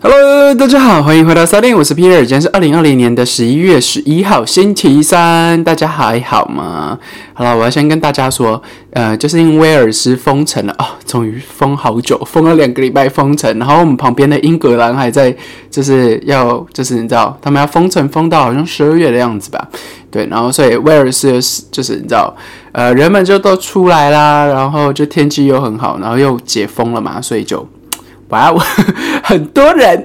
Hello，大家好，欢迎回到三点，我是 Peter，今天是二零二零年的十一月十一号，星期三，大家还好吗？好了，我要先跟大家说，呃，就是因为威尔斯封城了啊，终于封好久，封了两个礼拜封城，然后我们旁边的英格兰还在，就是要，就是你知道，他们要封城封到好像十二月的样子吧？对，然后所以威尔斯就是你知道，呃，人们就都出来啦，然后就天气又很好，然后又解封了嘛，所以就。哇，很多人，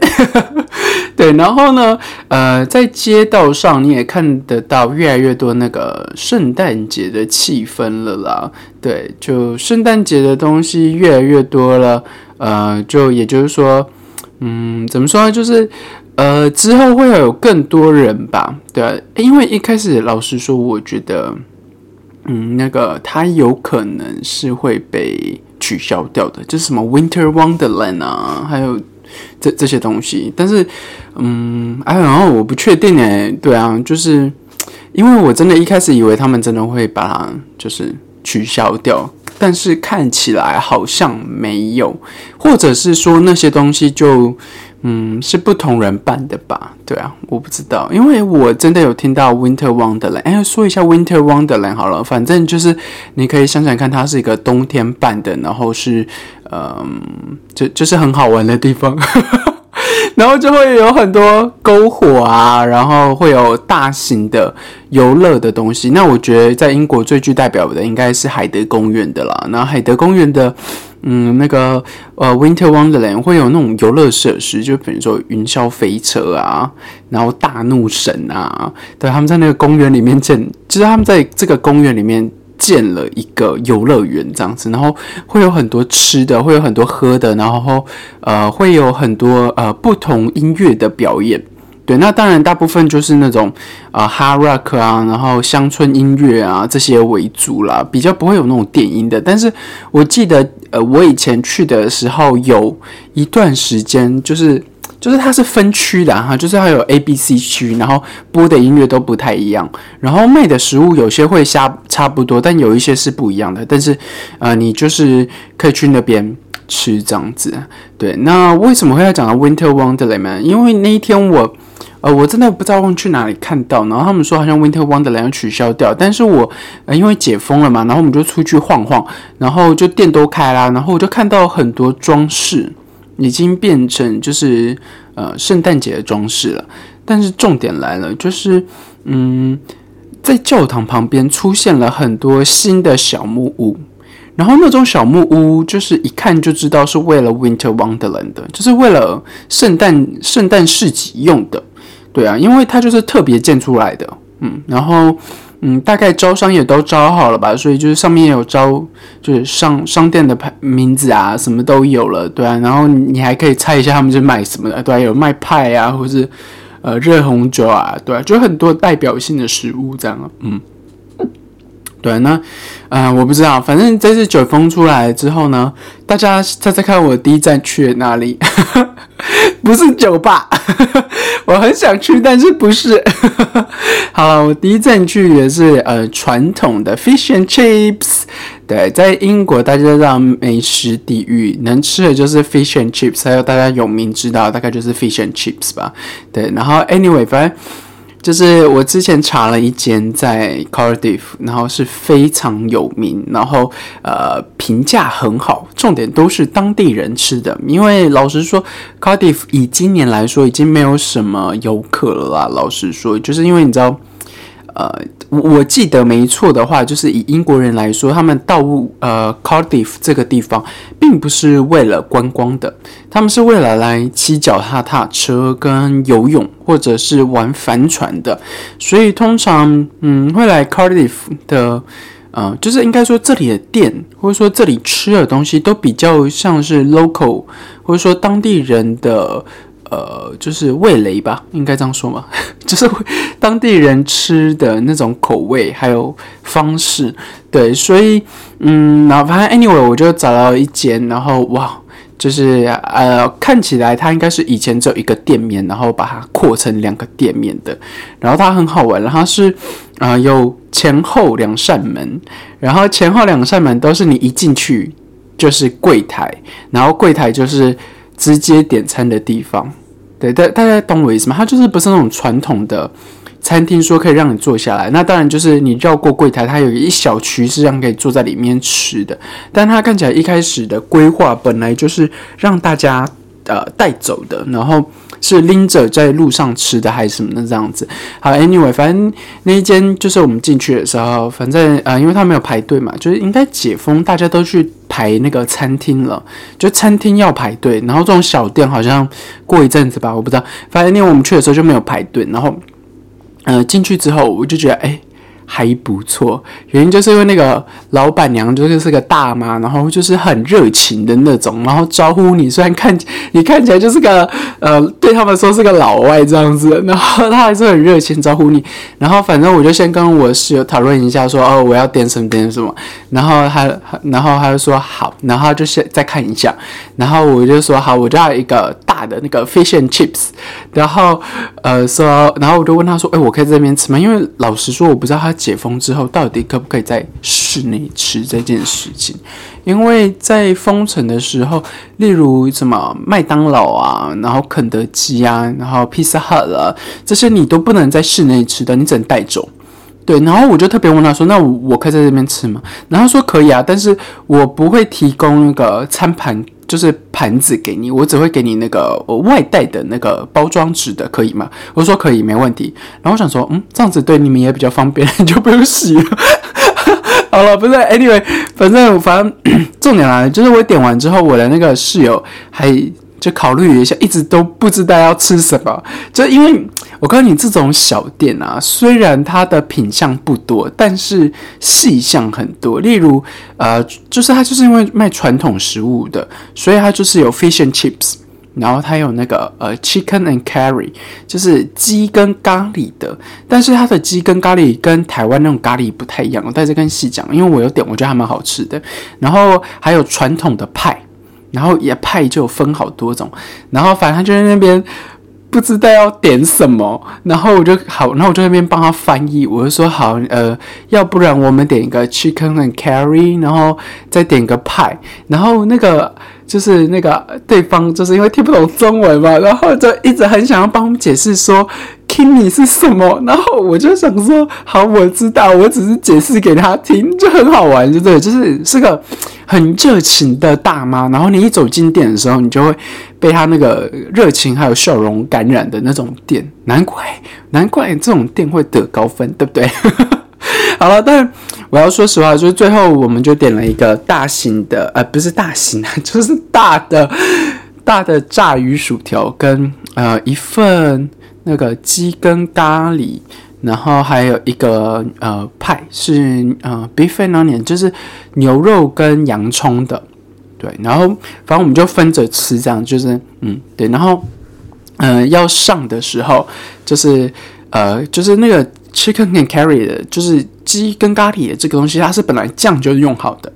对，然后呢，呃，在街道上你也看得到越来越多那个圣诞节的气氛了啦。对，就圣诞节的东西越来越多了，呃，就也就是说，嗯，怎么说呢？就是呃，之后会有更多人吧。对，因为一开始老实说，我觉得，嗯，那个他有可能是会被。取消掉的，就是什么 Winter Wonderland 啊，还有这这些东西。但是，嗯，哎，然后我不确定哎，对啊，就是因为我真的一开始以为他们真的会把它就是取消掉，但是看起来好像没有，或者是说那些东西就。嗯，是不同人办的吧？对啊，我不知道，因为我真的有听到 Winter Wonderland。哎，说一下 Winter Wonderland 好了，反正就是你可以想想看，它是一个冬天办的，然后是，嗯，就就是很好玩的地方，然后就会有很多篝火啊，然后会有大型的游乐的东西。那我觉得在英国最具代表的应该是海德公园的啦。那海德公园的。嗯，那个呃，Winter Wonderland 会有那种游乐设施，就比如说云霄飞车啊，然后大怒神啊，对，他们在那个公园里面建，就是他们在这个公园里面建了一个游乐园这样子，然后会有很多吃的，会有很多喝的，然后呃，会有很多呃不同音乐的表演。对，那当然大部分就是那种啊，hard rock 啊，然后乡村音乐啊这些为主啦，比较不会有那种电音的。但是我记得，呃，我以前去的时候有一段时间，就是就是它是分区的哈，就是它有 A、B、C 区，然后播的音乐都不太一样，然后卖的食物有些会差差不多，但有一些是不一样的。但是呃，你就是可以去那边吃这样子。对，那为什么会要讲到 Winter Wonderland？因为那一天我。呃，我真的不知道去哪里看到，然后他们说好像 Winter Wonderland 要取消掉，但是我呃因为解封了嘛，然后我们就出去晃晃，然后就店都开啦，然后我就看到很多装饰已经变成就是呃圣诞节的装饰了，但是重点来了，就是嗯在教堂旁边出现了很多新的小木屋，然后那种小木屋就是一看就知道是为了 Winter Wonderland 的，就是为了圣诞圣诞市集用的。对啊，因为它就是特别建出来的，嗯，然后嗯，大概招商也都招好了吧，所以就是上面也有招，就是商商店的牌名字啊，什么都有了，对啊，然后你还可以猜一下他们是卖什么的，对，有卖派啊，或是呃热红酒啊，对啊，就很多代表性的食物这样，嗯。对，那，呃，我不知道，反正这次九封出来之后呢，大家猜猜看，我第一站去了哪里？不是酒吧，我很想去，但是不是。好了，我第一站去也是呃传统的 fish and chips。对，在英国大家知道美食地狱，能吃的就是 fish and chips，还有大家有名知道大概就是 fish and chips 吧。对，然后 anyway，反正。就是我之前查了一间在 Cardiff，然后是非常有名，然后呃评价很好，重点都是当地人吃的。因为老实说，Cardiff 以今年来说已经没有什么游客了啦。老实说，就是因为你知道。呃，我记得没错的话，就是以英国人来说，他们到呃 Cardiff 这个地方，并不是为了观光的，他们是为了来骑脚踏踏车、跟游泳或者是玩帆船的。所以通常，嗯，会来 Cardiff 的，呃，就是应该说这里的店，或者说这里吃的东西，都比较像是 local，或者说当地人的。呃，就是味蕾吧，应该这样说嘛，就是当地人吃的那种口味还有方式，对，所以嗯，然后反正 anyway，我就找到一间，然后哇，就是呃，看起来它应该是以前只有一个店面，然后把它扩成两个店面的，然后它很好玩，然后是啊，有前后两扇门，然后前后两扇门都是你一进去就是柜台，然后柜台就是直接点餐的地方。对，大大家懂我意思吗？它就是不是那种传统的餐厅，说可以让你坐下来。那当然就是你绕过柜台，它有一小区是让可以坐在里面吃的。但它看起来一开始的规划本来就是让大家呃带走的，然后。是拎着在路上吃的还是什么的这样子？好，anyway，反正那一间就是我们进去的时候，反正呃，因为他没有排队嘛，就是应该解封，大家都去排那个餐厅了，就餐厅要排队，然后这种小店好像过一阵子吧，我不知道，反正那我们去的时候就没有排队，然后呃进去之后我就觉得哎。还不错，原因就是因为那个老板娘就是是个大妈，然后就是很热情的那种，然后招呼你，虽然看你看起来就是个呃，对他们说是个老外这样子，然后他还是很热情招呼你，然后反正我就先跟我室友讨论一下，说哦我要点什么点什么，然后他然后他就说好，然后就先再看一下，然后我就说好，我就要一个大大的那个 fish and chips，然后呃说，然后我就问他说，哎，我可以在这边吃吗？因为老实说，我不知道他。解封之后，到底可不可以在室内吃这件事情？因为在封城的时候，例如什么麦当劳啊，然后肯德基啊，然后披萨 hut 啊，这些你都不能在室内吃的，你只能带走。对，然后我就特别问他说：“那我可以在这边吃吗？”然后说：“可以啊，但是我不会提供那个餐盘。”就是盘子给你，我只会给你那个外带的那个包装纸的，可以吗？我说可以，没问题。然后我想说，嗯，这样子对你们也比较方便，就不用洗了。好了，不是，anyway，反正反正 重点来了，就是我点完之后，我的那个室友还。就考虑一下，一直都不知道要吃什么。就因为我告诉你，这种小店啊，虽然它的品相不多，但是细项很多。例如，呃，就是它就是因为卖传统食物的，所以它就是有 fish and chips，然后它有那个呃 chicken and curry，就是鸡跟咖喱的。但是它的鸡跟咖喱跟台湾那种咖喱不太一样，我在这跟细讲，因为我有点，我觉得还蛮好吃的。然后还有传统的派。然后也派就分好多种，然后反正他就在那边不知道要点什么，然后我就好，然后我就那边帮他翻译，我就说好，呃，要不然我们点一个 chicken and curry，然后再点个派，然后那个。就是那个对方就是因为听不懂中文嘛，然后就一直很想要帮我们解释说听你是什么，然后我就想说好，我知道，我只是解释给他听，就很好玩，对不对？就是是个很热情的大妈，然后你一走进店的时候，你就会被他那个热情还有笑容感染的那种店，难怪难怪这种店会得高分，对不对？好了，但我要说实话，就是最后我们就点了一个大型的，呃，不是大型，就是大的大的炸鱼薯条，跟呃一份那个鸡跟咖喱，然后还有一个呃派是呃 beef and onion，就是牛肉跟洋葱的，对，然后反正我们就分着吃，这样就是嗯对，然后嗯要上的时候就是呃就是那个。Chicken and curry 的，就是鸡跟咖喱的这个东西，它是本来酱就是用好的，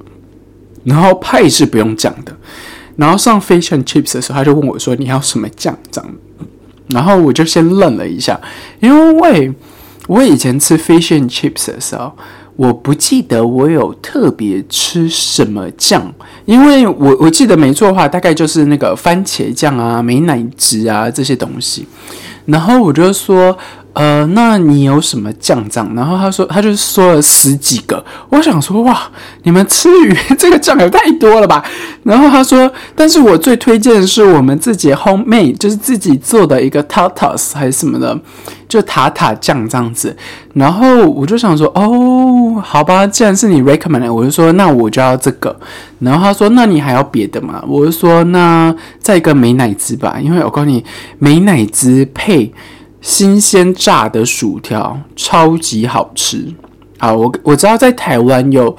然后派是不用酱的。然后上 fish and chips 的时候，他就问我说：“你要什么酱？”这样，然后我就先愣了一下，因为我以前吃 fish and chips 的时候，我不记得我有特别吃什么酱，因为我我记得没错的话，大概就是那个番茄酱啊、美乃滋啊这些东西。然后我就说。呃，那你有什么酱酱？然后他说，他就说了十几个。我想说，哇，你们吃鱼这个酱也太多了吧？然后他说，但是我最推荐的是我们自己 homemade，就是自己做的一个 tartas 还是什么的，就塔塔酱这样子。然后我就想说，哦，好吧，既然是你 recommend，我就说那我就要这个。然后他说，那你还要别的吗？我就说，那再一个美乃滋吧，因为我告诉你，美乃滋配。新鲜炸的薯条超级好吃，好，我我知道在台湾有，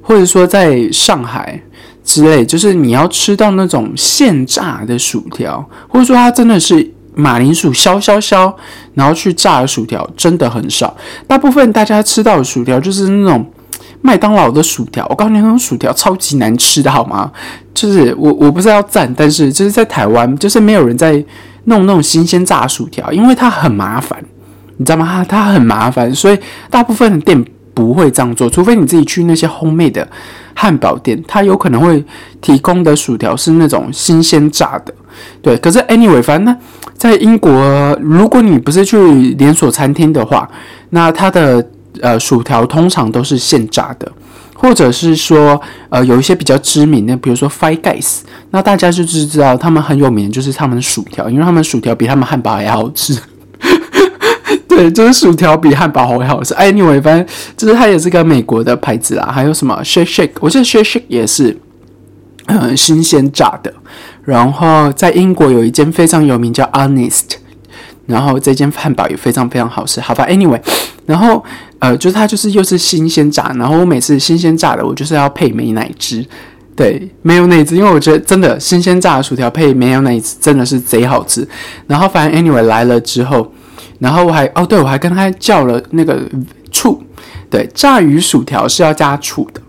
或者说在上海之类，就是你要吃到那种现炸的薯条，或者说它真的是马铃薯削削削，然后去炸的薯条，真的很少。大部分大家吃到的薯条就是那种麦当劳的薯条，我告诉你，那种薯条超级难吃的好吗？就是我我不是要赞，但是就是在台湾，就是没有人在。弄那种新鲜炸薯条，因为它很麻烦，你知道吗？它它很麻烦，所以大部分的店不会这样做，除非你自己去那些烘焙的汉堡店，它有可能会提供的薯条是那种新鲜炸的。对，可是 anyway，反正在英国，如果你不是去连锁餐厅的话，那它的呃薯条通常都是现炸的，或者是说呃有一些比较知名的，比如说 Five Guys，那大家就是知道他们很有名，就是他们的薯条，因为他们薯条比他们汉堡还好吃。对，就是薯条比汉堡还好吃。哎，anyway，反正就是它也是个美国的牌子啦。还有什么 Shake Shake，我记得 Shake Shake 也是嗯新鲜炸的。然后在英国有一间非常有名叫 Honest，然后这间汉堡也非常非常好吃。好吧，anyway，然后呃，就是它就是又是新鲜炸，然后我每次新鲜炸的我就是要配美奶汁，对，没有奶汁，因为我觉得真的新鲜炸的薯条配没有奶汁真的是贼好吃。然后反正 anyway 来了之后。然后我还哦，对，我还跟他叫了那个醋，对，炸鱼薯条是要加醋的，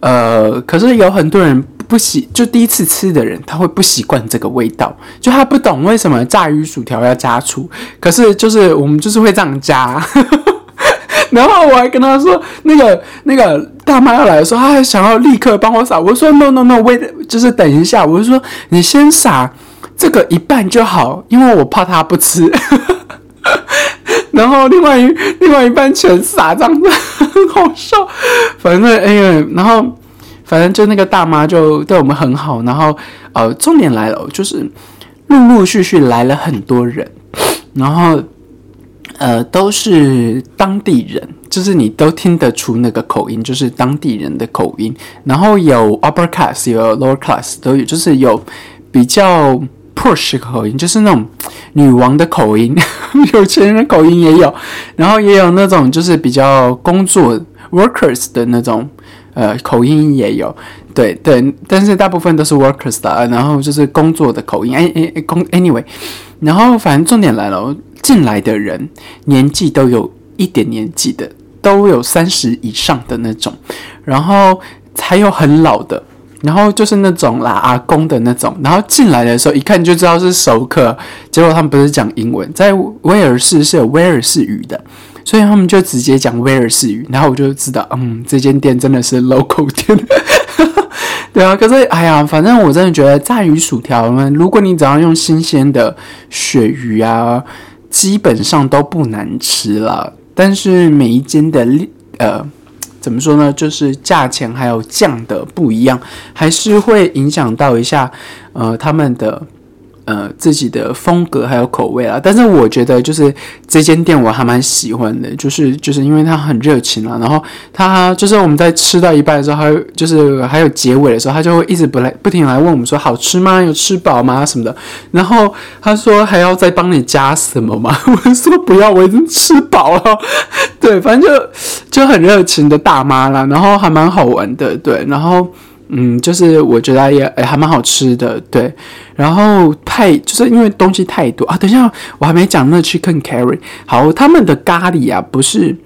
呃，可是有很多人不习，就第一次吃的人他会不习惯这个味道，就他不懂为什么炸鱼薯条要加醋，可是就是我们就是会这样加，然后我还跟他说，那个那个大妈要来的时候，他还想要立刻帮我撒，我说 no no no，喂，就是等一下，我就说你先撒这个一半就好，因为我怕他不吃。然后另外一另外一半全撒这样子，很好笑。反正哎呀，然后反正就那个大妈就对我们很好。然后呃，重点来了，就是陆陆续续来了很多人，然后呃都是当地人，就是你都听得出那个口音，就是当地人的口音。然后有 upper class，有 lower class，都有，就是有比较。push 口音就是那种女王的口音，有钱人的口音也有，然后也有那种就是比较工作 workers 的那种呃口音也有，对对，但是大部分都是 workers 的，然后就是工作的口音，哎哎工 anyway，然后反正重点来了，进来的人年纪都有一点年纪的，都有三十以上的那种，然后还有很老的。然后就是那种啦，阿公的那种，然后进来的时候一看就知道是熟客，结果他们不是讲英文，在威尔士是有威尔士语的，所以他们就直接讲威尔士语，然后我就知道，嗯，这间店真的是 local 店，哈 哈对啊，可是哎呀，反正我真的觉得炸鱼薯条呢，如果你只要用新鲜的鳕鱼啊，基本上都不难吃了，但是每一间的呃。怎么说呢？就是价钱还有酱的不一样，还是会影响到一下，呃，他们的。呃，自己的风格还有口味啊，但是我觉得就是这间店我还蛮喜欢的，就是就是因为它很热情啊，然后他就是我们在吃到一半的时候，还有就是还有结尾的时候，他就会一直不来不停来问我们说好吃吗？有吃饱吗？什么的，然后他说还要再帮你加什么吗？我说不要，我已经吃饱了。对，反正就就很热情的大妈啦，然后还蛮好玩的，对，然后。嗯，就是我觉得也还蛮好吃的，对。然后太就是因为东西太多啊。等一下，我还没讲那 chicken curry。好，他们的咖喱啊，不是，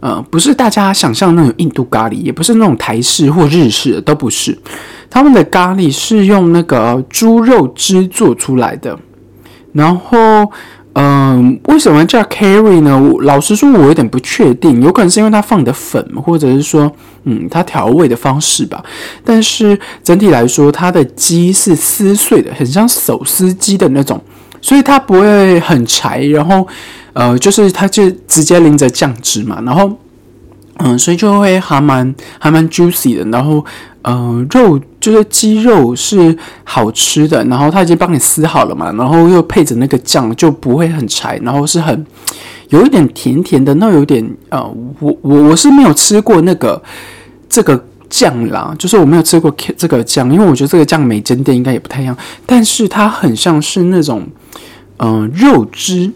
呃，不是大家想象那种印度咖喱，也不是那种台式或日式的，都不是。他们的咖喱是用那个猪肉汁做出来的，然后。嗯，为什么叫 carry 呢？老实说，我有点不确定，有可能是因为它放的粉，或者是说，嗯，它调味的方式吧。但是整体来说，它的鸡是撕碎的，很像手撕鸡的那种，所以它不会很柴。然后，呃，就是它就直接淋着酱汁嘛，然后，嗯，所以就会还蛮还蛮 juicy 的。然后。嗯，肉就是鸡肉是好吃的，然后他已经帮你撕好了嘛，然后又配着那个酱，就不会很柴，然后是很有一点甜甜的，那有点呃，我我我是没有吃过那个这个酱啦，就是我没有吃过这个酱，因为我觉得这个酱每间店应该也不太一样，但是它很像是那种嗯肉汁，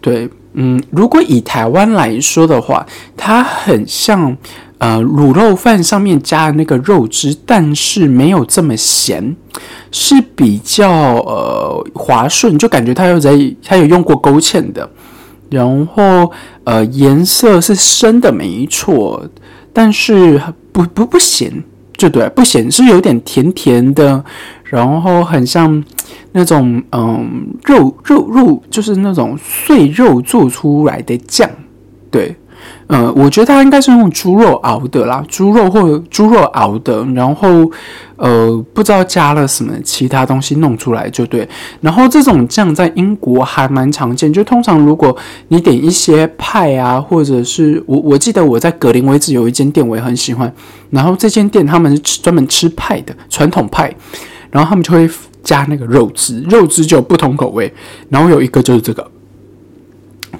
对，嗯，如果以台湾来说的话，它很像。呃，卤肉饭上面加的那个肉汁，但是没有这么咸，是比较呃滑顺，就感觉它有在它有用过勾芡的，然后呃颜色是深的没错，但是不不不咸，就对，不咸是有点甜甜的，然后很像那种嗯肉肉肉，就是那种碎肉做出来的酱，对。呃，我觉得它应该是用猪肉熬的啦，猪肉或者猪肉熬的，然后呃，不知道加了什么其他东西弄出来就对。然后这种酱在英国还蛮常见，就通常如果你点一些派啊，或者是我我记得我在格林威治有一间店我也很喜欢，然后这间店他们是专门吃派的传统派，然后他们就会加那个肉汁，肉汁就有不同口味，然后有一个就是这个。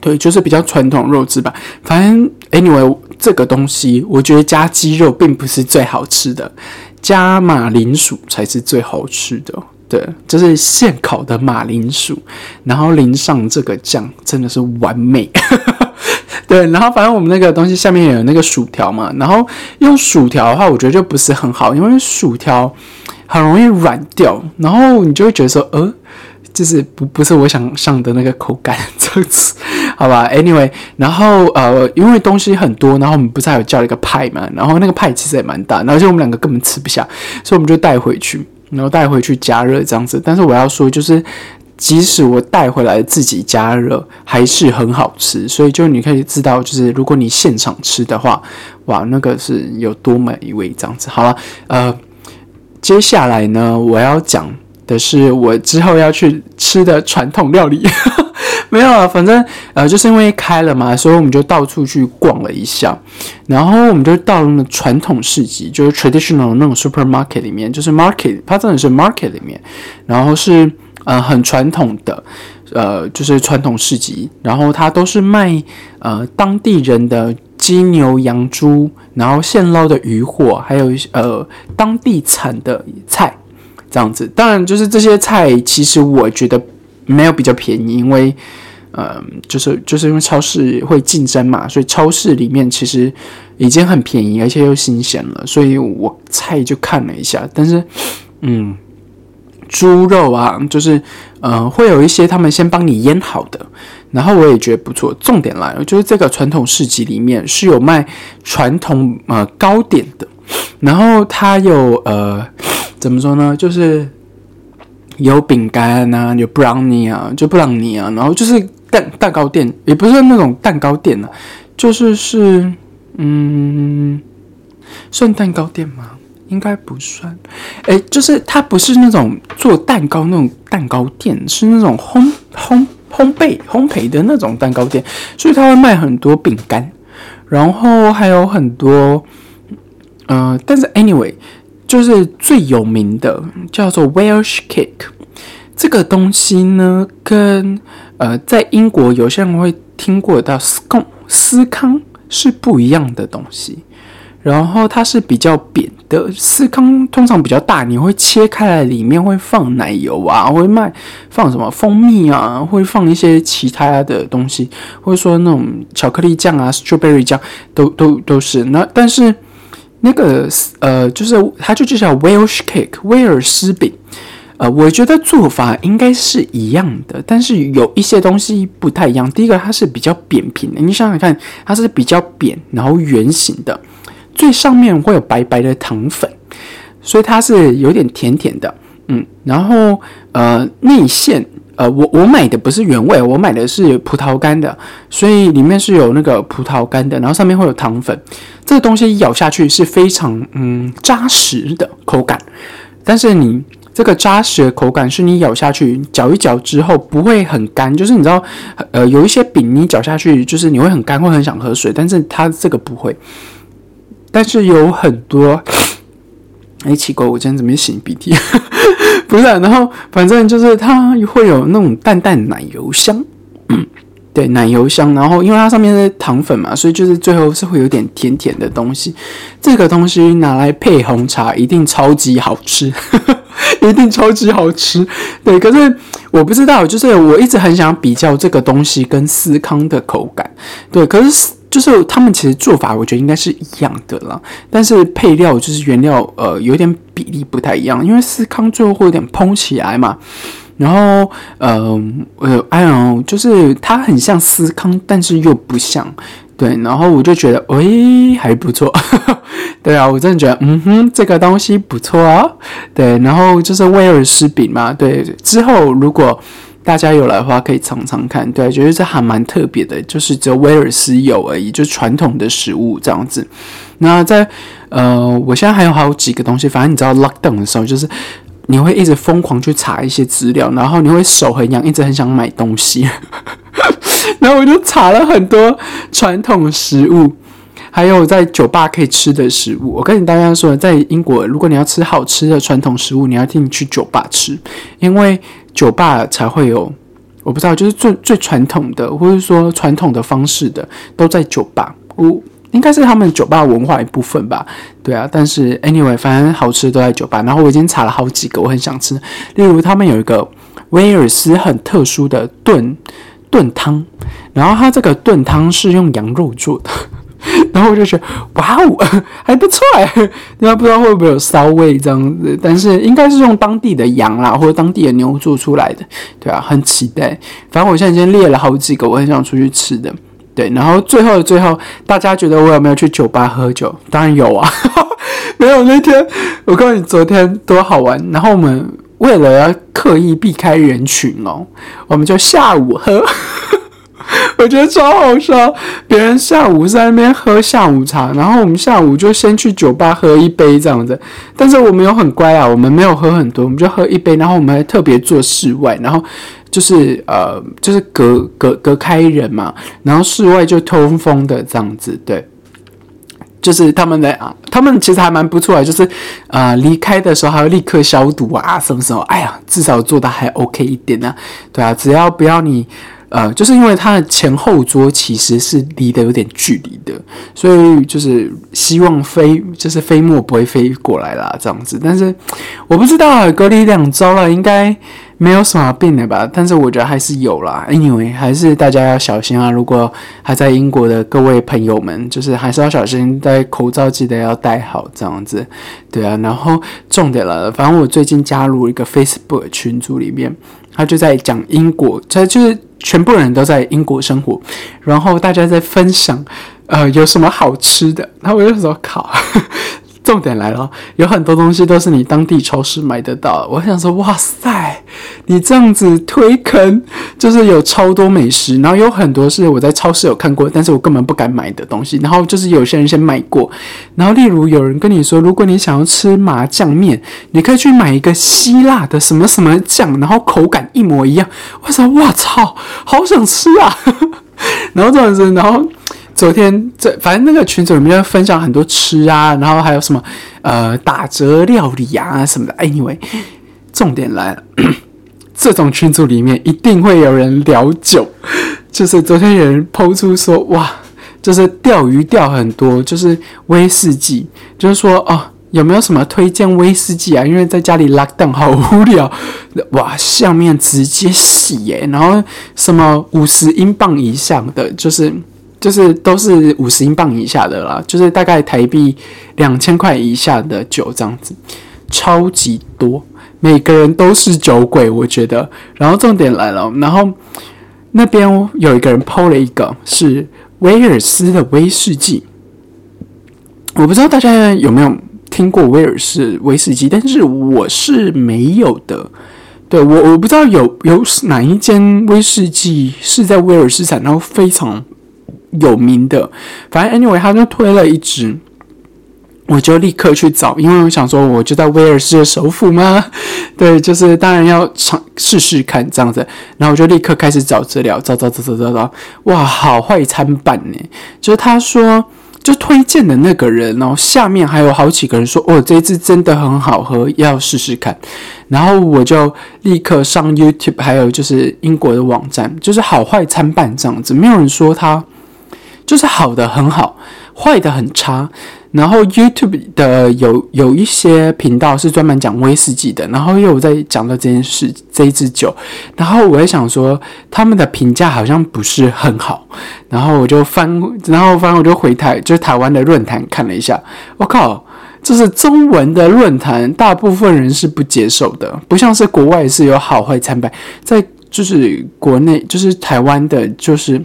对，就是比较传统肉质吧。反正 anyway，这个东西我觉得加鸡肉并不是最好吃的，加马铃薯才是最好吃的。对，就是现烤的马铃薯，然后淋上这个酱，真的是完美。对，然后反正我们那个东西下面有那个薯条嘛，然后用薯条的话，我觉得就不是很好，因为薯条很容易软掉，然后你就会觉得说，呃。就是不不是我想象的那个口感 这样子，好吧？Anyway，然后呃，因为东西很多，然后我们不是还有叫了一个派嘛？然后那个派其实也蛮大，然后就我们两个根本吃不下，所以我们就带回去，然后带回去加热这样子。但是我要说，就是即使我带回来自己加热，还是很好吃。所以就你可以知道，就是如果你现场吃的话，哇，那个是有多美味这样子。好了，呃，接下来呢，我要讲。的是我之后要去吃的传统料理，没有啊，反正呃，就是因为开了嘛，所以我们就到处去逛了一下，然后我们就到了传统市集，就是 traditional 那种 supermarket 里面，就是 market，它真的是 market 里面，然后是呃很传统的，呃，就是传统市集，然后它都是卖呃当地人的鸡牛羊猪，然后现捞的渔货，还有一些呃当地产的菜。这样子，当然就是这些菜，其实我觉得没有比较便宜，因为，呃，就是就是因为超市会竞争嘛，所以超市里面其实已经很便宜，而且又新鲜了，所以我菜就看了一下，但是，嗯，猪肉啊，就是呃，会有一些他们先帮你腌好的，然后我也觉得不错。重点来了，就是这个传统市集里面是有卖传统呃糕点的，然后它有呃。怎么说呢？就是有饼干啊，有布朗尼啊，就布朗尼啊，然后就是蛋蛋糕店，也不是那种蛋糕店啊，就是是嗯，算蛋糕店吗？应该不算。哎，就是它不是那种做蛋糕那种蛋糕店，是那种烘烘烘焙烘焙的那种蛋糕店，所以它会卖很多饼干，然后还有很多，呃，但是 anyway。就是最有名的叫做 Welsh cake，这个东西呢，跟呃在英国有些人会听过的司康司康是不一样的东西。然后它是比较扁的，司康通常比较大，你会切开来，里面会放奶油啊，会卖放什么蜂蜜啊，会放一些其他的东西，或者说那种巧克力酱啊，strawberry 酱都都都是。那但是。那个呃，就是它就就叫 Welsh cake 威尔斯饼，呃，我觉得做法应该是一样的，但是有一些东西不太一样。第一个，它是比较扁平的，你想想看，它是比较扁，然后圆形的，最上面会有白白的糖粉，所以它是有点甜甜的，嗯，然后呃内馅。呃，我我买的不是原味，我买的是葡萄干的，所以里面是有那个葡萄干的，然后上面会有糖粉，这个东西咬下去是非常嗯扎实的口感，但是你这个扎实的口感是你咬下去嚼一嚼之后不会很干，就是你知道，呃，有一些饼你嚼下去就是你会很干，会很想喝水，但是它这个不会，但是有很多，哎，奇怪，我今天怎么擤鼻涕？不是，然后反正就是它会有那种淡淡奶油香，嗯，对，奶油香。然后因为它上面是糖粉嘛，所以就是最后是会有点甜甜的东西。这个东西拿来配红茶，一定超级好吃，一定超级好吃。对，可是我不知道，就是我一直很想比较这个东西跟司康的口感。对，可是。就是他们其实做法，我觉得应该是一样的啦，但是配料就是原料，呃，有点比例不太一样。因为司康最后会有点蓬起来嘛，然后，呃，呃，哎呦，就是它很像司康，但是又不像，对。然后我就觉得，喂，还不错，对啊，我真的觉得，嗯哼，这个东西不错啊，对。然后就是威尔士饼嘛，对。之后如果大家有来的话可以尝尝看。对，觉得这还蛮特别的，就是只有威尔斯有而已，就传统的食物这样子。那在呃，我现在还有好几个东西，反正你知道 lockdown 的时候，就是你会一直疯狂去查一些资料，然后你会手很痒，一直很想买东西。然后我就查了很多传统食物。还有在酒吧可以吃的食物，我跟你大家说，在英国，如果你要吃好吃的传统食物，你要进去酒吧吃，因为酒吧才会有，我不知道，就是最最传统的，或者说传统的方式的，都在酒吧。我应该是他们酒吧文化一部分吧，对啊。但是 anyway，反正好吃的都在酒吧。然后我已经查了好几个，我很想吃，例如他们有一个威尔斯很特殊的炖炖汤，然后它这个炖汤是用羊肉做的。然后我就觉得，哇哦，还不错哎！因为不知道会不会有骚味这样子，但是应该是用当地的羊啦，或者当地的牛做出来的，对啊，很期待。反正我现在已经列了好几个我很想出去吃的，对。然后最后的最后，大家觉得我有没有去酒吧喝酒？当然有啊，没有那天我告诉你，昨天多好玩。然后我们为了要刻意避开人群哦，我们就下午喝。我觉得超好笑，别人下午在那边喝下午茶，然后我们下午就先去酒吧喝一杯这样子。但是我们有很乖啊，我们没有喝很多，我们就喝一杯，然后我们还特别坐室外，然后就是呃，就是隔隔隔开人嘛，然后室外就通风的这样子。对，就是他们的啊，他们其实还蛮不错的，就是呃离开的时候还要立刻消毒啊什么什么。哎呀，至少做的还 OK 一点呢。对啊，只要不要你。呃，就是因为它的前后桌其实是离得有点距离的，所以就是希望飞，就是飞沫不会飞过来啦，这样子。但是我不知道隔离两周了，应该没有什么病了吧？但是我觉得还是有啦。Anyway，还是大家要小心啊！如果还在英国的各位朋友们，就是还是要小心，戴口罩记得要戴好，这样子。对啊，然后重点了，反正我最近加入一个 Facebook 群组里面，他就在讲英国，他就是。全部人都在英国生活，然后大家在分享，呃，有什么好吃的？然后我就说：“靠。”重点来了，有很多东西都是你当地超市买得到。我想说，哇塞，你这样子推坑，就是有超多美食，然后有很多是我在超市有看过，但是我根本不敢买的东西。然后就是有些人先买过，然后例如有人跟你说，如果你想要吃麻酱面，你可以去买一个希腊的什么什么酱，然后口感一模一样。我想，哇操，好想吃啊！然后这样子，然后。昨天这反正那个群组里面分享很多吃啊，然后还有什么呃打折料理啊什么的。Anyway，重点来了，这种群组里面一定会有人聊酒。就是昨天有人抛出说，哇，就是钓鱼钓很多，就是威士忌，就是说哦，有没有什么推荐威士忌啊？因为在家里 lock down 好无聊，哇，下面直接洗耶，然后什么五十英镑以上的，就是。就是都是五十英镑以下的啦，就是大概台币两千块以下的酒这样子，超级多，每个人都是酒鬼，我觉得。然后重点来了，然后那边有一个人抛了一个是威尔斯的威士忌，我不知道大家有没有听过威尔士威士忌，但是我是没有的。对我我不知道有有哪一间威士忌是在威尔士产，然后非常。有名的，反正 anyway，他就推了一支，我就立刻去找，因为我想说，我就在威尔士的首府嘛，对，就是当然要尝试试看这样子，然后我就立刻开始找资料，找找找找找找，哇，好坏参半呢，就是他说。就推荐的那个人，然后下面还有好几个人说：“哦，这支真的很好喝，要试试看。”然后我就立刻上 YouTube，还有就是英国的网站，就是好坏参半这样子，没有人说它。就是好的很好，坏的很差。然后 YouTube 的有有一些频道是专门讲威士忌的，然后又在讲到这件事这一支酒。然后我也想说，他们的评价好像不是很好。然后我就翻，然后翻我就回台，就是台湾的论坛看了一下。我靠，这是中文的论坛，大部分人是不接受的，不像是国外是有好坏参半。在就是国内，就是台湾的，就是。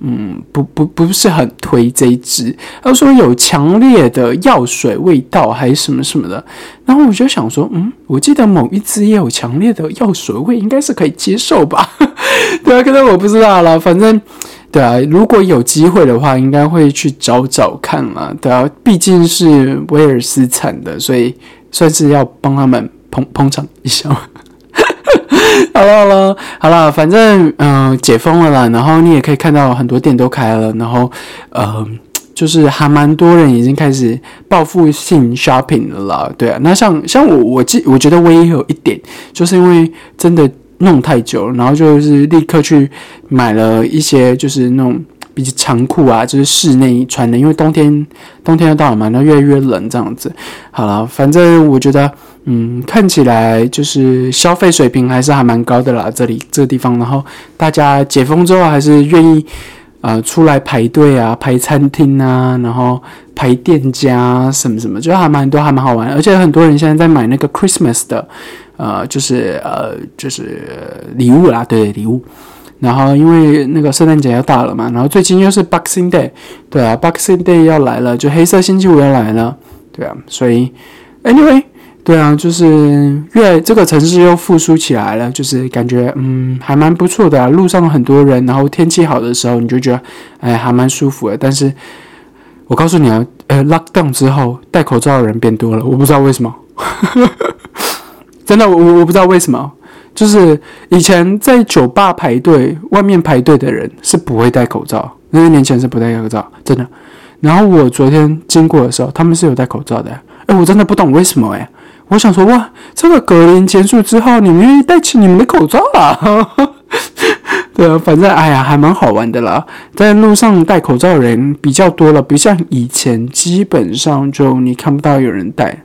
嗯，不不不是很推这一支。他说有强烈的药水味道，还是什么什么的。然后我就想说，嗯，我记得某一支也有强烈的药水味，应该是可以接受吧？对啊，可能我不知道了。反正，对啊，如果有机会的话，应该会去找找看啦。对啊，毕竟是威尔斯产的，所以算是要帮他们捧捧场一下。好了好了好了，反正嗯解封了啦，然后你也可以看到很多店都开了，然后呃就是还蛮多人已经开始报复性 shopping 了啦，对啊，那像像我我记我觉得唯一有一点，就是因为真的弄太久了，然后就是立刻去买了一些就是那种。比较长裤啊，就是室内穿的，因为冬天冬天要到了嘛，然后越来越冷这样子。好了，反正我觉得，嗯，看起来就是消费水平还是还蛮高的啦，这里这个地方。然后大家解封之后还是愿意啊出来排队啊，排餐厅啊，然后排店家什么什么，就还蛮多，还蛮好玩。而且很多人现在在买那个 Christmas 的，呃，就是呃就是礼物啦，对礼物。然后因为那个圣诞节要到了嘛，然后最近又是 Boxing Day，对啊，Boxing Day 要来了，就黑色星期五要来了，对啊，所以 Anyway，对啊，就是越这个城市又复苏起来了，就是感觉嗯还蛮不错的啊，路上很多人，然后天气好的时候你就觉得哎还蛮舒服的，但是我告诉你啊，呃，Lockdown 之后戴口罩的人变多了，我不知道为什么，真的我我不知道为什么。就是以前在酒吧排队，外面排队的人是不会戴口罩，那些年前是不戴口罩，真的。然后我昨天经过的时候，他们是有戴口罩的。哎，我真的不懂为什么哎。我想说，哇，这个隔离结束之后，你们愿意戴起你们的口罩了？对啊，反正哎呀，还蛮好玩的啦。在路上戴口罩的人比较多了，不像以前，基本上就你看不到有人戴，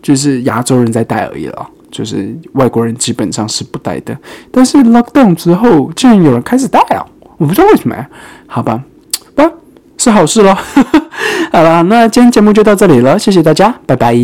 就是亚洲人在戴而已了。就是外国人基本上是不戴的，但是 lockdown 之后，竟然有人开始戴啊！我不知道为什么呀？好吧，吧，是好事咯。好了，那今天节目就到这里了，谢谢大家，拜拜。